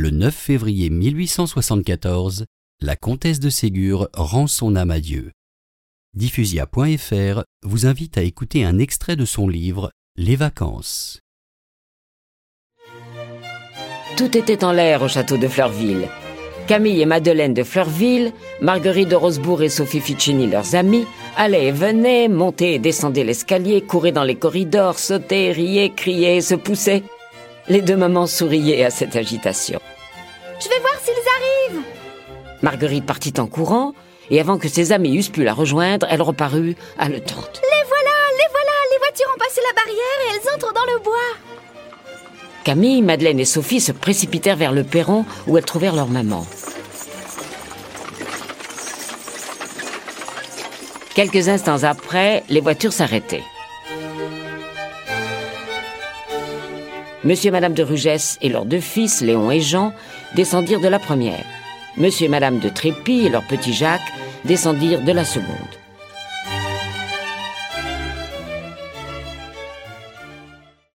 Le 9 février 1874, la comtesse de Ségur rend son âme à Dieu. Diffusia.fr vous invite à écouter un extrait de son livre Les vacances. Tout était en l'air au château de Fleurville. Camille et Madeleine de Fleurville, Marguerite de Rosebourg et Sophie Ficini, leurs amis, allaient et venaient, montaient et descendaient l'escalier, couraient dans les corridors, sautaient, riaient, criaient, se poussaient. Les deux mamans souriaient à cette agitation. Je vais voir s'ils arrivent. Marguerite partit en courant, et avant que ses amis eussent pu la rejoindre, elle reparut haletante. Les voilà, les voilà, les voitures ont passé la barrière et elles entrent dans le bois. Camille, Madeleine et Sophie se précipitèrent vers le perron où elles trouvèrent leur maman. Quelques instants après, les voitures s'arrêtaient. Monsieur et Madame de Rugès et leurs deux fils, Léon et Jean, descendirent de la première. Monsieur et Madame de Trépy et leur petit Jacques descendirent de la seconde.